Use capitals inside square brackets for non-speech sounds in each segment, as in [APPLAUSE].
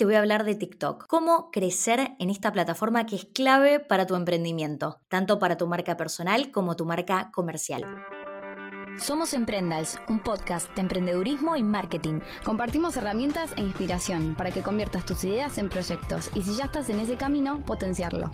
te voy a hablar de TikTok, cómo crecer en esta plataforma que es clave para tu emprendimiento, tanto para tu marca personal como tu marca comercial. Somos Emprendals, un podcast de emprendedurismo y marketing. Compartimos herramientas e inspiración para que conviertas tus ideas en proyectos y si ya estás en ese camino, potenciarlo.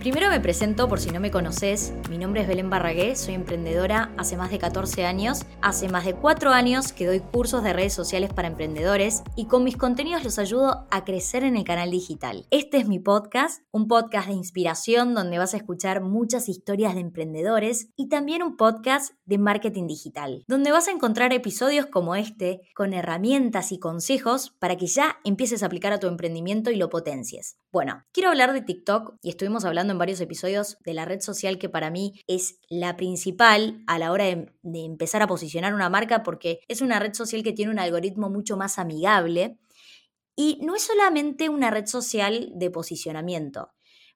Primero me presento por si no me conoces. Mi nombre es Belén Barragué, soy emprendedora hace más de 14 años. Hace más de 4 años que doy cursos de redes sociales para emprendedores y con mis contenidos los ayudo a crecer en el canal digital. Este es mi podcast, un podcast de inspiración donde vas a escuchar muchas historias de emprendedores y también un podcast de marketing digital, donde vas a encontrar episodios como este con herramientas y consejos para que ya empieces a aplicar a tu emprendimiento y lo potencies. Bueno, quiero hablar de TikTok y estuvimos hablando en varios episodios de la red social que para mí es la principal a la hora de, empezar a posicionar una marca porque es una red social que tiene un algoritmo mucho más amigable y no es solamente una red social de posicionamiento.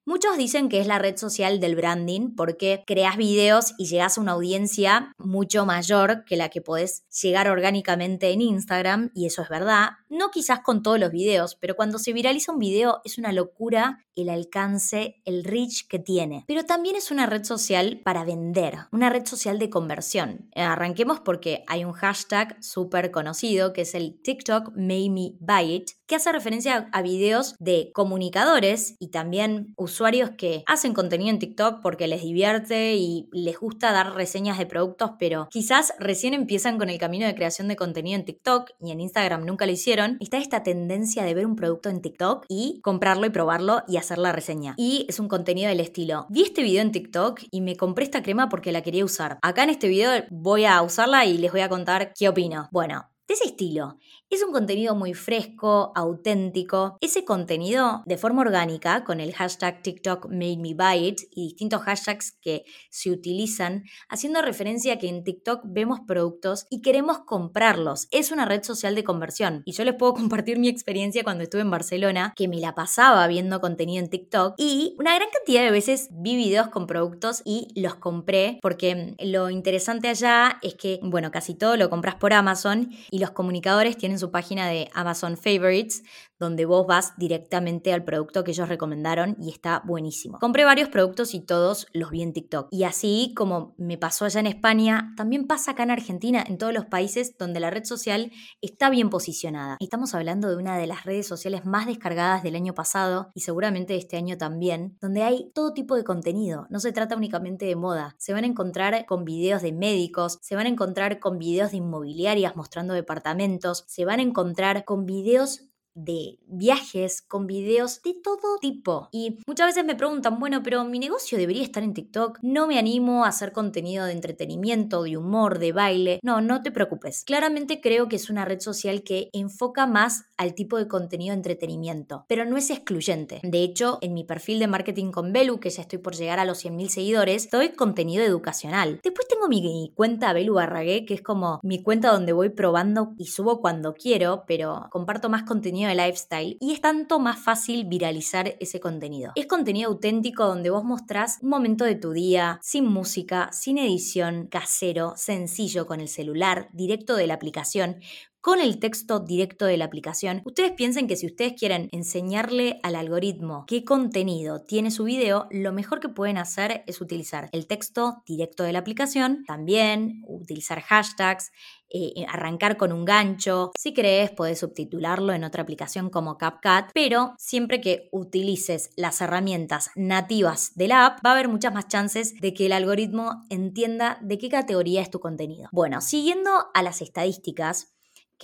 Muchos dicen que es la red social del branding porque creas videos y llegas a una audiencia mucho mayor que la que podés llegar orgánicamente en Instagram, y eso es verdad. No quizás con todos los videos, pero cuando se viraliza un video es una locura el alcance, el reach que tiene. Pero también es una red social para vender, una red social de conversión. Arranquemos porque hay un hashtag súper conocido que es el TikTok Made Me Buy It, que hace referencia a videos de comunicadores y también usuarios que hacen contenido en TikTok porque les divierte y les gusta dar reseñas de productos, pero quizás recién empiezan con el camino de creación de contenido en TikTok y en Instagram nunca lo hicieron. Está esta tendencia de ver un producto en TikTok y comprarlo y probarlo y hacer la reseña. Y es un contenido del estilo. Vi este video en TikTok y me compré esta crema porque la quería usar. Acá en este video voy a usarla y les voy a contar qué opino. Bueno, de ese estilo. Es un contenido muy fresco, auténtico. Ese contenido de forma orgánica, con el hashtag TikTok Made Me Buy It y distintos hashtags que se utilizan, haciendo referencia a que en TikTok vemos productos y queremos comprarlos. Es una red social de conversión. Y yo les puedo [LAUGHS] compartir mi experiencia cuando estuve en Barcelona, que me la pasaba viendo contenido en TikTok y una gran cantidad de veces vi videos con productos y los compré porque lo interesante allá es que, bueno, casi todo lo compras por Amazon y los comunicadores tienen su página de Amazon Favorites, donde vos vas directamente al producto que ellos recomendaron y está buenísimo. Compré varios productos y todos los vi en TikTok. Y así como me pasó allá en España, también pasa acá en Argentina, en todos los países donde la red social está bien posicionada. Estamos hablando de una de las redes sociales más descargadas del año pasado y seguramente este año también, donde hay todo tipo de contenido. No se trata únicamente de moda. Se van a encontrar con videos de médicos, se van a encontrar con videos de inmobiliarias mostrando departamentos, se van a encontrar con videos de viajes con videos de todo tipo. Y muchas veces me preguntan, bueno, pero mi negocio debería estar en TikTok. No me animo a hacer contenido de entretenimiento, de humor, de baile. No, no te preocupes. Claramente creo que es una red social que enfoca más al tipo de contenido de entretenimiento, pero no es excluyente. De hecho, en mi perfil de marketing con Belu, que ya estoy por llegar a los 100.000 seguidores, doy contenido educacional. Después tengo mi cuenta Belu Barragué, que es como mi cuenta donde voy probando y subo cuando quiero, pero comparto más contenido de lifestyle y es tanto más fácil viralizar ese contenido. Es contenido auténtico donde vos mostrás un momento de tu día, sin música, sin edición, casero, sencillo con el celular, directo de la aplicación, con el texto directo de la aplicación. Ustedes piensen que si ustedes quieren enseñarle al algoritmo qué contenido tiene su video, lo mejor que pueden hacer es utilizar el texto directo de la aplicación, también utilizar hashtags, eh, eh, arrancar con un gancho. Si crees, puedes subtitularlo en otra aplicación como CapCut, pero siempre que utilices las herramientas nativas de la app, va a haber muchas más chances de que el algoritmo entienda de qué categoría es tu contenido. Bueno, siguiendo a las estadísticas,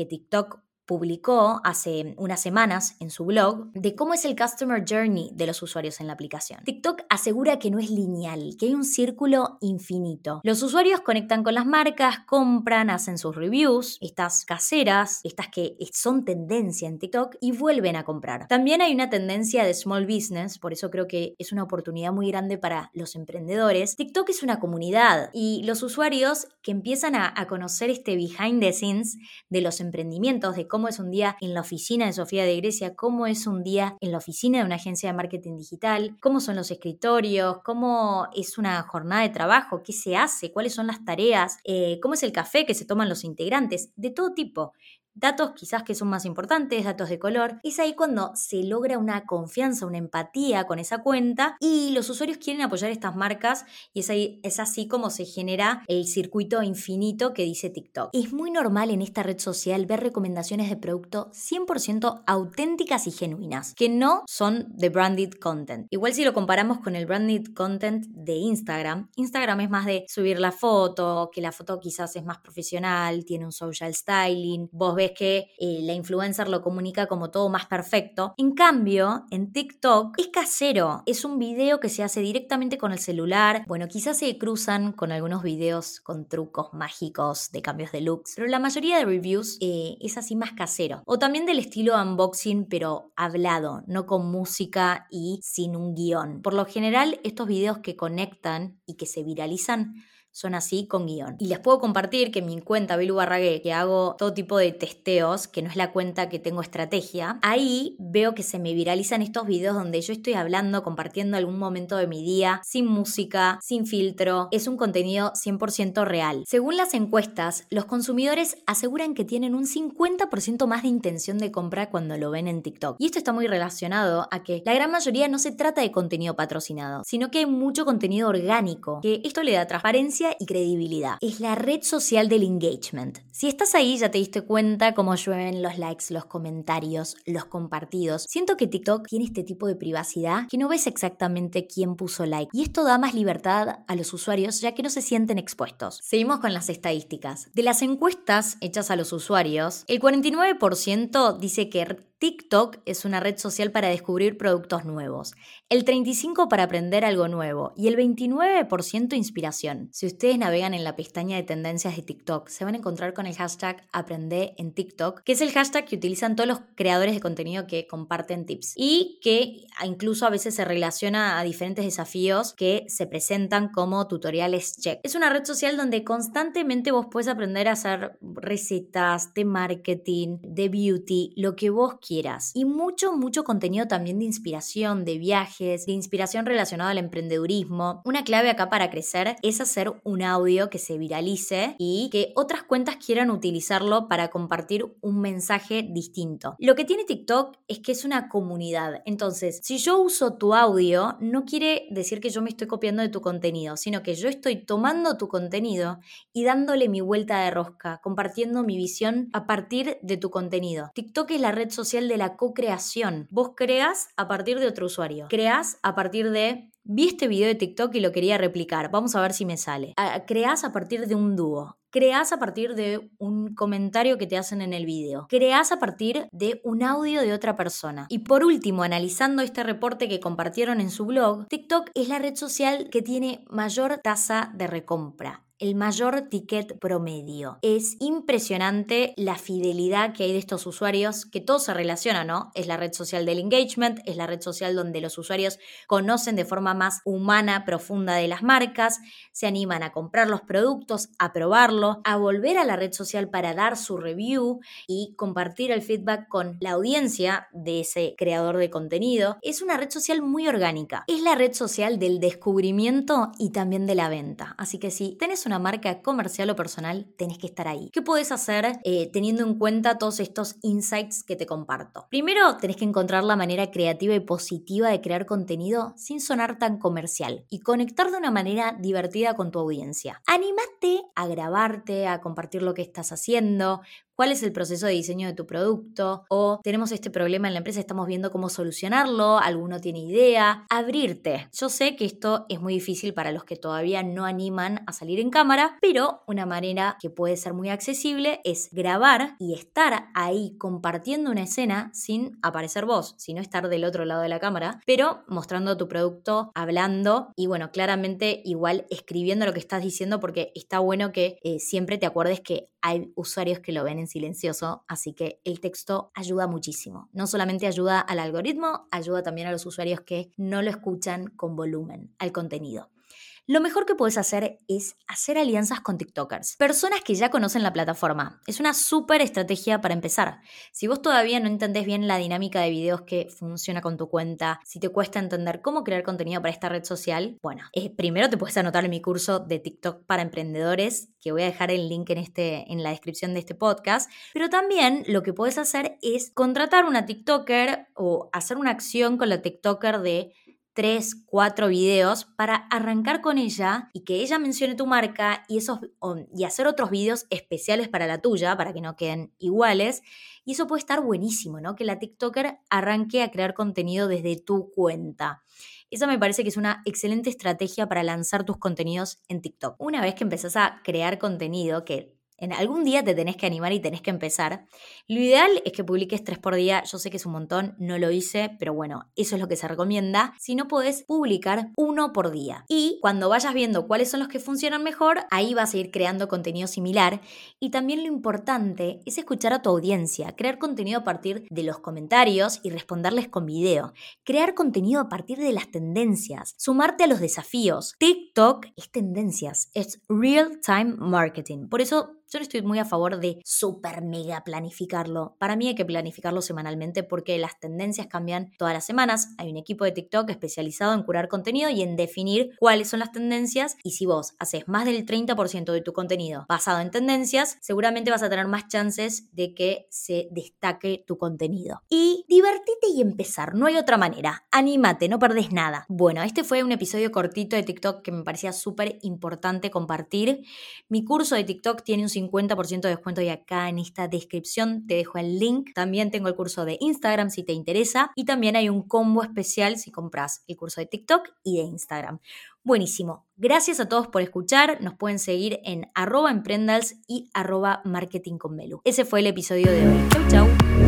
que TikTok publicó hace unas semanas en su blog de cómo es el Customer Journey de los usuarios en la aplicación. TikTok asegura que no es lineal, que hay un círculo infinito. Los usuarios conectan con las marcas, compran, hacen sus reviews, estas caseras, estas que son tendencia en TikTok y vuelven a comprar. También hay una tendencia de small business, por eso creo que es una oportunidad muy grande para los emprendedores. TikTok es una comunidad y los usuarios que empiezan a, a conocer este behind the scenes de los emprendimientos, de cómo cómo es un día en la oficina de Sofía de Grecia, cómo es un día en la oficina de una agencia de marketing digital, cómo son los escritorios, cómo es una jornada de trabajo, qué se hace, cuáles son las tareas, eh, cómo es el café que se toman los integrantes, de todo tipo. Datos quizás que son más importantes, datos de color. Es ahí cuando se logra una confianza, una empatía con esa cuenta y los usuarios quieren apoyar estas marcas y es, ahí, es así como se genera el circuito infinito que dice TikTok. Es muy normal en esta red social ver recomendaciones de producto 100% auténticas y genuinas, que no son de branded content. Igual si lo comparamos con el branded content de Instagram, Instagram es más de subir la foto, que la foto quizás es más profesional, tiene un social styling, vos ves que eh, la influencer lo comunica como todo más perfecto. En cambio, en TikTok es casero, es un video que se hace directamente con el celular. Bueno, quizás se cruzan con algunos videos con trucos mágicos de cambios de looks, pero la mayoría de reviews eh, es así más casero. O también del estilo unboxing, pero hablado, no con música y sin un guion. Por lo general, estos videos que conectan y que se viralizan son así con guion. Y les puedo compartir que mi cuenta Belu Barragué, que hago todo tipo de testeos, que no es la cuenta que tengo estrategia, ahí veo que se me viralizan estos videos donde yo estoy hablando, compartiendo algún momento de mi día, sin música, sin filtro. Es un contenido 100% real. Según las encuestas, los consumidores aseguran que tienen un 50% más de intención de compra cuando lo ven en TikTok. Y esto está muy relacionado a que la gran mayoría no se trata de contenido patrocinado, sino que hay mucho contenido orgánico, que esto le da transparencia y credibilidad. Es la red social del engagement. Si estás ahí ya te diste cuenta cómo llueven los likes, los comentarios, los compartidos. Siento que TikTok tiene este tipo de privacidad que no ves exactamente quién puso like y esto da más libertad a los usuarios ya que no se sienten expuestos. Seguimos con las estadísticas. De las encuestas hechas a los usuarios, el 49% dice que TikTok es una red social para descubrir productos nuevos, el 35% para aprender algo nuevo y el 29% inspiración. Si ustedes navegan en la pestaña de tendencias de TikTok, se van a encontrar con el hashtag Aprende en TikTok, que es el hashtag que utilizan todos los creadores de contenido que comparten tips y que incluso a veces se relaciona a diferentes desafíos que se presentan como tutoriales check. Es una red social donde constantemente vos puedes aprender a hacer recetas de marketing, de beauty, lo que vos quieras y mucho, mucho contenido también de inspiración, de viajes, de inspiración relacionado al emprendedurismo. Una clave acá para crecer es hacer un audio que se viralice y que otras cuentas quieran utilizarlo para compartir un mensaje distinto. Lo que tiene TikTok es que es una comunidad. Entonces, si yo uso tu audio, no quiere decir que yo me estoy copiando de tu contenido, sino que yo estoy tomando tu contenido y dándole mi vuelta de rosca, compartiendo mi visión a partir de tu contenido. TikTok es la red social de la co-creación. Vos creas a partir de otro usuario. Creas a partir de Vi este video de TikTok y lo quería replicar. Vamos a ver si me sale. Creas a partir de un dúo. Creas a partir de un comentario que te hacen en el video. Creas a partir de un audio de otra persona. Y por último, analizando este reporte que compartieron en su blog, TikTok es la red social que tiene mayor tasa de recompra el mayor ticket promedio. Es impresionante la fidelidad que hay de estos usuarios, que todo se relaciona, ¿no? Es la red social del engagement, es la red social donde los usuarios conocen de forma más humana, profunda de las marcas, se animan a comprar los productos, a probarlo, a volver a la red social para dar su review y compartir el feedback con la audiencia de ese creador de contenido. Es una red social muy orgánica. Es la red social del descubrimiento y también de la venta. Así que si tenés una marca comercial o personal, tenés que estar ahí. ¿Qué puedes hacer eh, teniendo en cuenta todos estos insights que te comparto? Primero, tenés que encontrar la manera creativa y positiva de crear contenido sin sonar tan comercial y conectar de una manera divertida con tu audiencia. Anímate a grabarte, a compartir lo que estás haciendo, cuál es el proceso de diseño de tu producto o tenemos este problema en la empresa, estamos viendo cómo solucionarlo, alguno tiene idea, abrirte. Yo sé que esto es muy difícil para los que todavía no animan a salir en cámara, pero una manera que puede ser muy accesible es grabar y estar ahí compartiendo una escena sin aparecer vos, sino estar del otro lado de la cámara, pero mostrando tu producto, hablando y bueno, claramente igual escribiendo lo que estás diciendo porque está bueno que eh, siempre te acuerdes que hay usuarios que lo ven en silencioso, así que el texto ayuda muchísimo. No solamente ayuda al algoritmo, ayuda también a los usuarios que no lo escuchan con volumen al contenido. Lo mejor que puedes hacer es hacer alianzas con TikTokers, personas que ya conocen la plataforma. Es una súper estrategia para empezar. Si vos todavía no entendés bien la dinámica de videos que funciona con tu cuenta, si te cuesta entender cómo crear contenido para esta red social, bueno, eh, primero te puedes anotar en mi curso de TikTok para emprendedores, que voy a dejar el link en, este, en la descripción de este podcast, pero también lo que puedes hacer es contratar una TikToker o hacer una acción con la TikToker de tres, cuatro videos para arrancar con ella y que ella mencione tu marca y, esos, y hacer otros videos especiales para la tuya, para que no queden iguales. Y eso puede estar buenísimo, ¿no? Que la TikToker arranque a crear contenido desde tu cuenta. Esa me parece que es una excelente estrategia para lanzar tus contenidos en TikTok. Una vez que empezás a crear contenido, que en algún día te tenés que animar y tenés que empezar. Lo ideal es que publiques tres por día. Yo sé que es un montón, no lo hice, pero bueno, eso es lo que se recomienda. Si no podés publicar uno por día. Y cuando vayas viendo cuáles son los que funcionan mejor, ahí vas a ir creando contenido similar. Y también lo importante es escuchar a tu audiencia, crear contenido a partir de los comentarios y responderles con video. Crear contenido a partir de las tendencias, sumarte a los desafíos. TikTok es tendencias, es real time marketing. Por eso yo no estoy muy a favor de super mega planificarlo. Para mí hay que planificarlo semanalmente porque las tendencias cambian todas las semanas. Hay un equipo de TikTok especializado en curar contenido y en definir cuáles son las tendencias. Y si vos haces más del 30% de tu contenido basado en tendencias, seguramente vas a tener más chances de que se destaque tu contenido. Y divertite y empezar, no hay otra manera. Anímate, no perdés nada. Bueno, este fue un episodio cortito de TikTok que me parecía súper importante compartir. Mi curso de TikTok tiene un 50% de descuento y acá en esta descripción te dejo el link. También tengo el curso de Instagram si te interesa y también hay un combo especial si compras el curso de TikTok y de Instagram. Buenísimo. Gracias a todos por escuchar. Nos pueden seguir en arroba emprendals y arroba marketing con Ese fue el episodio de hoy. Chau, chau.